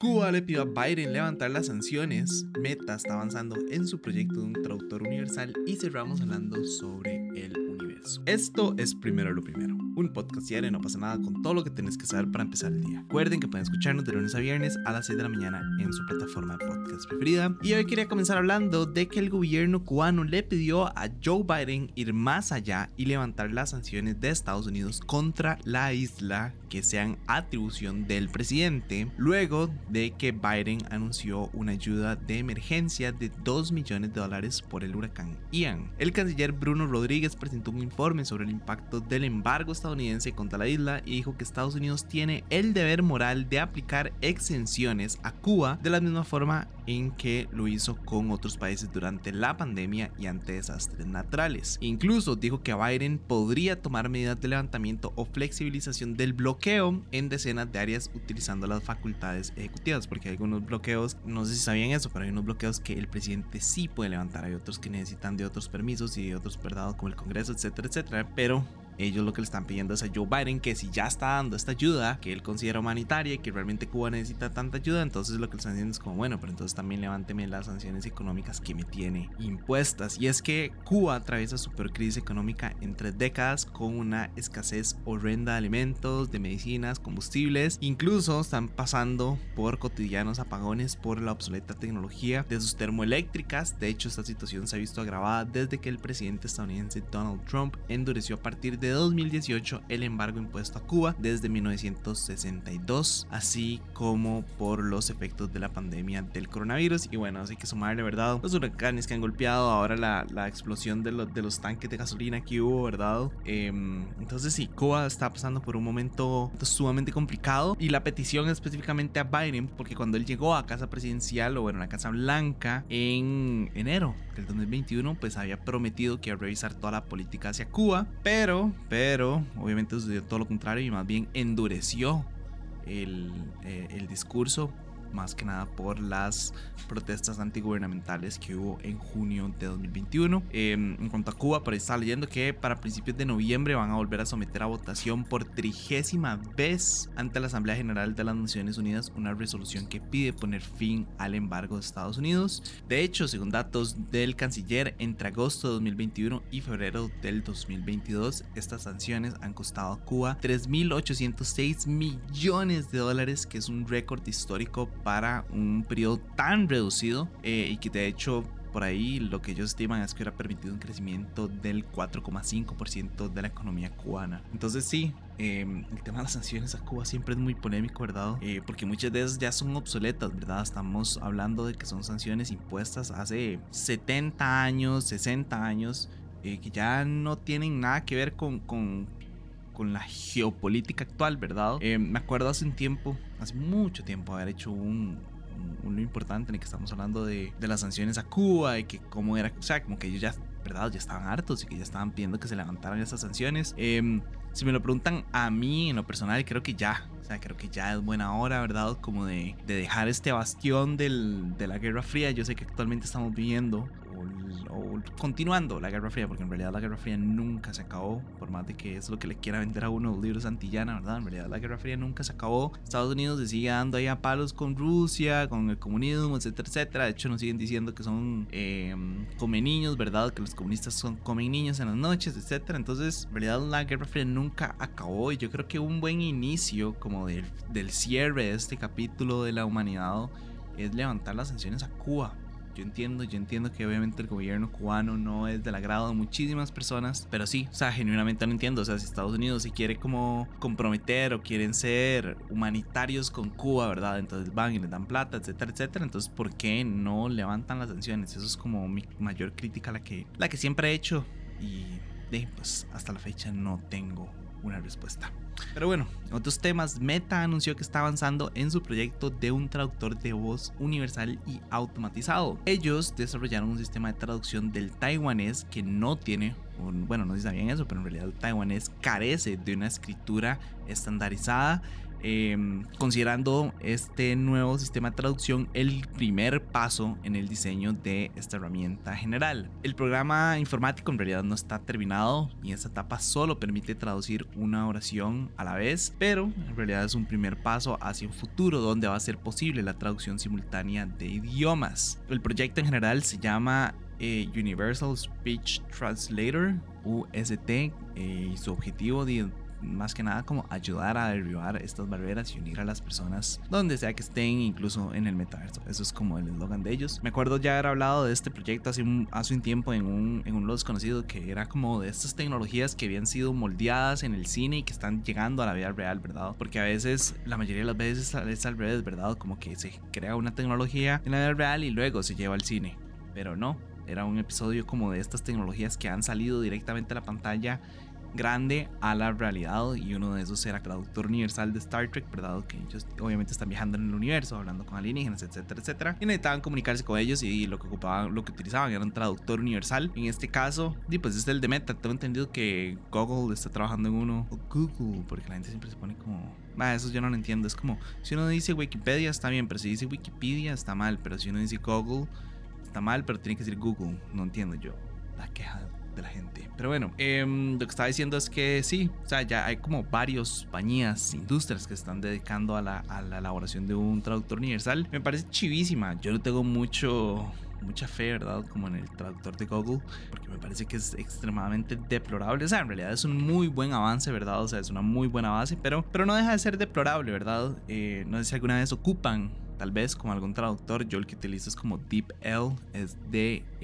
Cuba le pidió a Biden levantar las sanciones. Meta está avanzando en su proyecto de un traductor universal y cerramos hablando sobre el Esto es primero lo primero. Un podcast diario, no pasa nada con todo lo que tienes que saber para empezar el día. Recuerden que pueden escucharnos de lunes a viernes a las 6 de la mañana en su plataforma de podcast preferida. Y hoy quería comenzar hablando de que el gobierno cubano le pidió a Joe Biden ir más allá y levantar las sanciones de Estados Unidos contra la isla que sean atribución del presidente. Luego de que Biden anunció una ayuda de emergencia de 2 millones de dólares por el huracán Ian. El canciller Bruno Rodríguez presentó un informe sobre el impacto del embargo estadounidense contra la isla y dijo que Estados Unidos tiene el deber moral de aplicar exenciones a Cuba de la misma forma en que lo hizo con otros países durante la pandemia y ante desastres naturales. Incluso dijo que Biden podría tomar medidas de levantamiento o flexibilización del bloqueo en decenas de áreas utilizando las facultades ejecutivas porque hay algunos bloqueos, no sé si sabían eso, pero hay unos bloqueos que el presidente sí puede levantar, hay otros que necesitan de otros permisos y de otros perdados como el Congreso, etcétera, etcétera, pero ellos lo que le están pidiendo es a Joe Biden que si ya está dando esta ayuda que él considera humanitaria y que realmente Cuba necesita tanta ayuda, entonces lo que le están diciendo es como, bueno, pero entonces también levánteme las sanciones económicas que me tiene impuestas. Y es que Cuba atraviesa su peor crisis económica en tres décadas con una escasez horrenda de alimentos, de medicinas, combustibles. Incluso están pasando por cotidianos apagones por la obsoleta tecnología de sus termoeléctricas. De hecho, esta situación se ha visto agravada desde que el presidente estadounidense Donald Trump endureció a partir de 2018 el embargo impuesto a Cuba desde 1962, así como por los efectos de la pandemia del coronavirus. Y bueno, así que sumarle, ¿verdad? Los huracanes que han golpeado, ahora la, la explosión de, de, los tanques de gasolina que hubo, ¿verdad? Eh, entonces sí, Cuba está pasando por un momento sumamente complicado y la petición específicamente a Biden, porque cuando él llegó a casa presidencial o bueno, a Casa Blanca en enero del 2021, pues había prometido que iba a revisar toda la política hacia Cuba, pero pero obviamente sucedió todo lo contrario y más bien endureció el, eh, el discurso más que nada por las protestas antigubernamentales que hubo en junio de 2021. Eh, en cuanto a Cuba, por ahí leyendo que para principios de noviembre van a volver a someter a votación por trigésima vez ante la Asamblea General de las Naciones Unidas una resolución que pide poner fin al embargo de Estados Unidos. De hecho, según datos del canciller, entre agosto de 2021 y febrero del 2022, estas sanciones han costado a Cuba 3.806 millones de dólares, que es un récord histórico un periodo tan reducido eh, y que de hecho por ahí lo que ellos estiman es que hubiera permitido un crecimiento del 4,5% de la economía cubana. Entonces sí, eh, el tema de las sanciones a Cuba siempre es muy polémico, ¿verdad? Eh, porque muchas de esas ya son obsoletas, ¿verdad? Estamos hablando de que son sanciones impuestas hace 70 años, 60 años, eh, que ya no tienen nada que ver con, con con la geopolítica actual, ¿verdad? Eh, me acuerdo hace un tiempo, hace mucho tiempo, haber hecho un, uno importante en el que estamos hablando de, de, las sanciones a Cuba y que cómo era, o sea, como que ellos ya, ¿verdad? Ya estaban hartos y que ya estaban pidiendo que se levantaran esas sanciones. Eh, si me lo preguntan a mí en lo personal, creo que ya, o sea, creo que ya es buena hora, ¿verdad? Como de, de dejar este bastión del, de la Guerra Fría. Yo sé que actualmente estamos viviendo continuando la Guerra Fría, porque en realidad la Guerra Fría nunca se acabó, por más de que es lo que le quiera vender a uno los libros Antillana, ¿verdad? En realidad la Guerra Fría nunca se acabó. Estados Unidos se sigue dando ahí a palos con Rusia, con el comunismo, etcétera, etcétera. De hecho, nos siguen diciendo que son eh, come niños, ¿verdad? Que los comunistas son comen niños en las noches, etcétera. Entonces, en realidad la Guerra Fría nunca acabó y yo creo que un buen inicio como del, del cierre de este capítulo de la humanidad es levantar las sanciones a Cuba. Yo entiendo, yo entiendo que obviamente el gobierno cubano no es del agrado de muchísimas personas, pero sí, o sea, genuinamente no entiendo, o sea, si Estados Unidos se quiere como comprometer o quieren ser humanitarios con Cuba, ¿verdad? Entonces van y les dan plata, etcétera, etcétera, entonces ¿por qué no levantan las sanciones? Eso es como mi mayor crítica, la que, la que siempre he hecho y de, pues hasta la fecha no tengo una respuesta. Pero bueno, otros temas, Meta anunció que está avanzando en su proyecto de un traductor de voz universal y automatizado. Ellos desarrollaron un sistema de traducción del taiwanés que no tiene, bueno, no si sabían eso, pero en realidad el taiwanés carece de una escritura estandarizada Em, considerando este nuevo sistema de traducción el primer paso en el diseño de esta herramienta general. El programa informático en realidad no está terminado y esta etapa solo permite traducir una oración a la vez, pero en realidad es un primer paso hacia un futuro donde va a ser posible la traducción simultánea de idiomas. El proyecto en general se llama eh, Universal Speech Translator, UST, eh, y su objetivo de más que nada como ayudar a derribar estas barreras y unir a las personas donde sea que estén, incluso en el metaverso. Eso es como el eslogan de ellos. Me acuerdo ya haber hablado de este proyecto hace un, hace un tiempo en un, en un lo desconocido que era como de estas tecnologías que habían sido moldeadas en el cine y que están llegando a la vida real, ¿verdad? Porque a veces, la mayoría de las veces es al revés, ¿verdad? Como que se crea una tecnología en la vida real y luego se lleva al cine. Pero no, era un episodio como de estas tecnologías que han salido directamente a la pantalla grande a la realidad y uno de esos era traductor universal de Star Trek, ¿verdad? Que ellos obviamente están viajando en el universo, hablando con alienígenas, etcétera, etcétera. Y necesitaban comunicarse con ellos y lo que ocupaban, lo que utilizaban era un traductor universal. En este caso, pues es el de Meta. Tengo entendido que Google está trabajando en uno. O Google, porque la gente siempre se pone como... Ah, eso yo no lo entiendo. Es como, si uno dice Wikipedia está bien, pero si dice Wikipedia está mal. Pero si uno dice Google está mal, pero tiene que decir Google. No entiendo yo la queja la gente. Pero bueno, em, lo que estaba diciendo es que sí, o sea, ya hay como varios compañías, industrias que están dedicando a la, a la elaboración de un traductor universal. Me parece chivísima. Yo no tengo mucho mucha fe, ¿verdad? Como en el traductor de Google, porque me parece que es extremadamente deplorable. O sea, en realidad es un muy buen avance, ¿verdad? O sea, es una muy buena base, pero, pero no deja de ser deplorable, ¿verdad? Eh, no sé si alguna vez ocupan tal vez como algún traductor, yo el que utilizo es como DeepL, es D-E-E-P-L,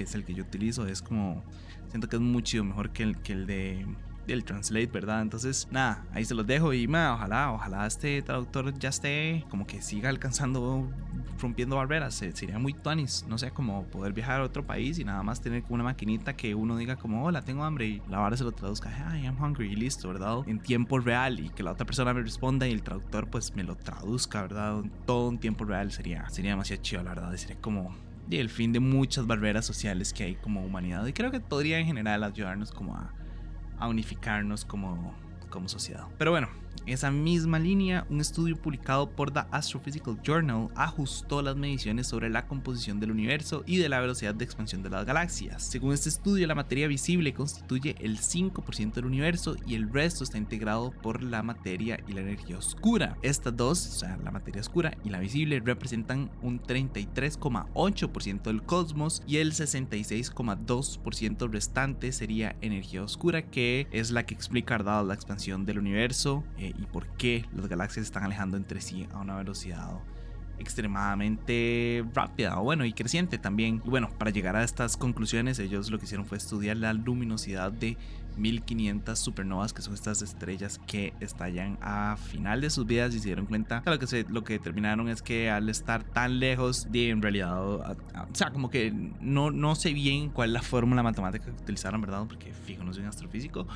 es el que yo utilizo, es como, siento que es mucho mejor que el, que el de del translate, ¿verdad? Entonces, nada, ahí se los dejo y ma, ojalá, ojalá este traductor ya esté como que siga alcanzando, rompiendo barreras. sería muy tuanis, no sé, como poder viajar a otro país y nada más tener una maquinita que uno diga como, hola, tengo hambre y la vara se lo traduzca, I am hungry y listo, ¿verdad? En tiempo real y que la otra persona me responda y el traductor pues me lo traduzca, ¿verdad? Todo en tiempo real sería, sería demasiado chido, la verdad, sería como el fin de muchas barreras sociales que hay como humanidad y creo que podría en general ayudarnos como a a unificarnos como, como sociedad. Pero bueno, esa misma línea, un estudio publicado por The Astrophysical Journal ajustó las mediciones sobre la composición del universo y de la velocidad de expansión de las galaxias. Según este estudio, la materia visible constituye el 5% del universo y el resto está integrado por la materia y la energía oscura. Estas dos, o sea, la materia oscura y la visible, representan un 33,8% del cosmos y el 66,2% restante sería energía oscura, que es la que explica la expansión del universo eh, y por qué las galaxias están alejando entre sí a una velocidad extremadamente rápida o bueno y creciente también. Y bueno para llegar a estas conclusiones ellos lo que hicieron fue estudiar la luminosidad de 1500 supernovas que son estas estrellas que estallan a final de sus vidas y se dieron cuenta lo que se, lo que determinaron es que al estar tan lejos de en realidad o sea como que no no sé bien cuál es la fórmula matemática que utilizaron verdad porque fijo no soy un astrofísico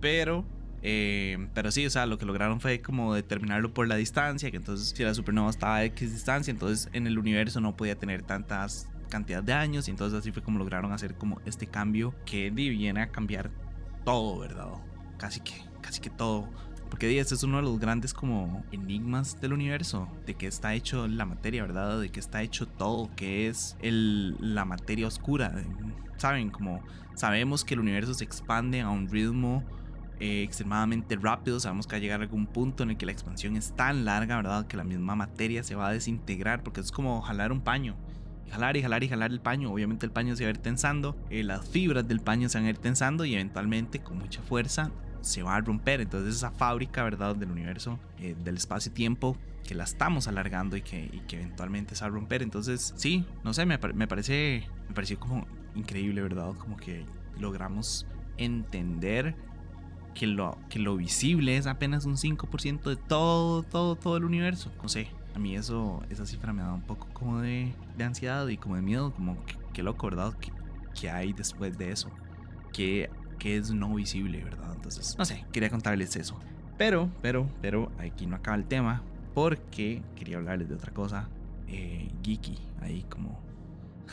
pero eh, pero sí, o sea, lo que lograron fue como determinarlo por la distancia, que entonces si la supernova estaba a X distancia, entonces en el universo no podía tener tantas cantidad de años y entonces así fue como lograron hacer como este cambio que viene a cambiar todo, ¿verdad? Casi que, casi que todo. Porque este es uno de los grandes como enigmas del universo, de que está hecho la materia, ¿verdad? De que está hecho todo, que es la materia oscura. Saben, como sabemos que el universo se expande a un ritmo eh, extremadamente rápido. Sabemos que va a llegar a algún punto en el que la expansión es tan larga, ¿verdad? Que la misma materia se va a desintegrar porque es como jalar un paño. Jalar y jalar y jalar el paño. Obviamente el paño se va a ir tensando. Eh, las fibras del paño se van a ir tensando y eventualmente con mucha fuerza se va a romper. Entonces esa fábrica, ¿verdad? Del universo, eh, del espacio-tiempo, que la estamos alargando y que, y que, eventualmente se va a romper. Entonces sí, no sé, me, me parece, me pareció como increíble, ¿verdad? Como que logramos entender que lo, que lo visible es apenas un 5% de todo, todo, todo el universo. No sé, a mí eso, esa cifra me da un poco como de, ansiedad y como de miedo, como que, loco, ¿verdad? ¿Qué, hay después de eso? ¿Qué, ¿Qué es no visible, verdad? Entonces, no sé, quería contarles eso. Pero, pero, pero, aquí no acaba el tema, porque quería hablarles de otra cosa, eh, geeky, ahí como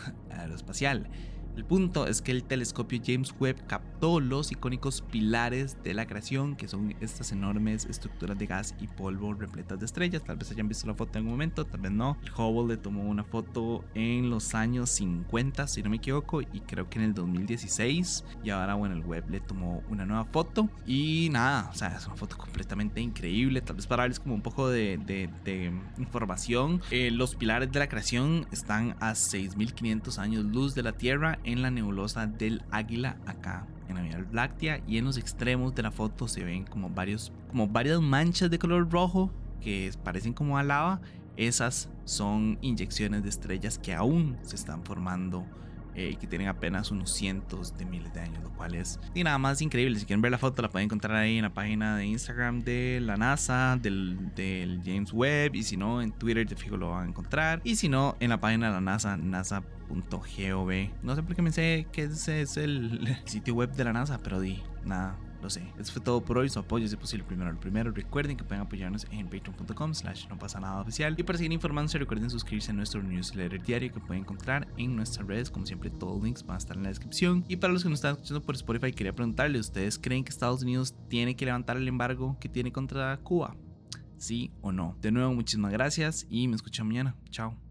aeroespacial. El punto es que el telescopio James Webb captó los icónicos pilares de la creación, que son estas enormes estructuras de gas y polvo repletas de estrellas. Tal vez hayan visto la foto en un momento, tal vez no. El Hubble le tomó una foto en los años 50, si no me equivoco, y creo que en el 2016. Y ahora, bueno, el Webb le tomó una nueva foto. Y nada, o sea, es una foto completamente increíble. Tal vez para darles como un poco de, información. Eh, los pilares de la creación están a 6500 años luz de la Tierra en la nebulosa del Águila acá en la Vía Láctea y en los extremos de la foto se ven como varios como varias manchas de color rojo que parecen como a lava. Esas son inyecciones de estrellas que aún se están formando eh, que tienen apenas unos cientos de miles de años, lo cual es y nada más increíble. Si quieren ver la foto, la pueden encontrar ahí en la página de Instagram de la NASA, del, del James Webb, y si no, en Twitter de fijo lo van a encontrar, y si no, en la página de la NASA, nasa.gov. No sé por qué me sé que ese es el sitio web de la NASA, pero di nada lo sé. Eso fue todo por hoy. Su apoyo es posible primero al primero. Recuerden que pueden apoyarnos en patreon.com slash no pasa nada oficial. Y para seguir informándose, recuerden suscribirse a nuestro newsletter diario que pueden encontrar en nuestras redes. Como siempre, todos los links van a estar en la descripción. Y para los que nos están escuchando por Spotify, quería preguntarle, ¿ustedes creen que Estados Unidos tiene que levantar el embargo que tiene contra Cuba? ¿Sí o no? De nuevo, muchísimas gracias y me escuchan mañana. Chao.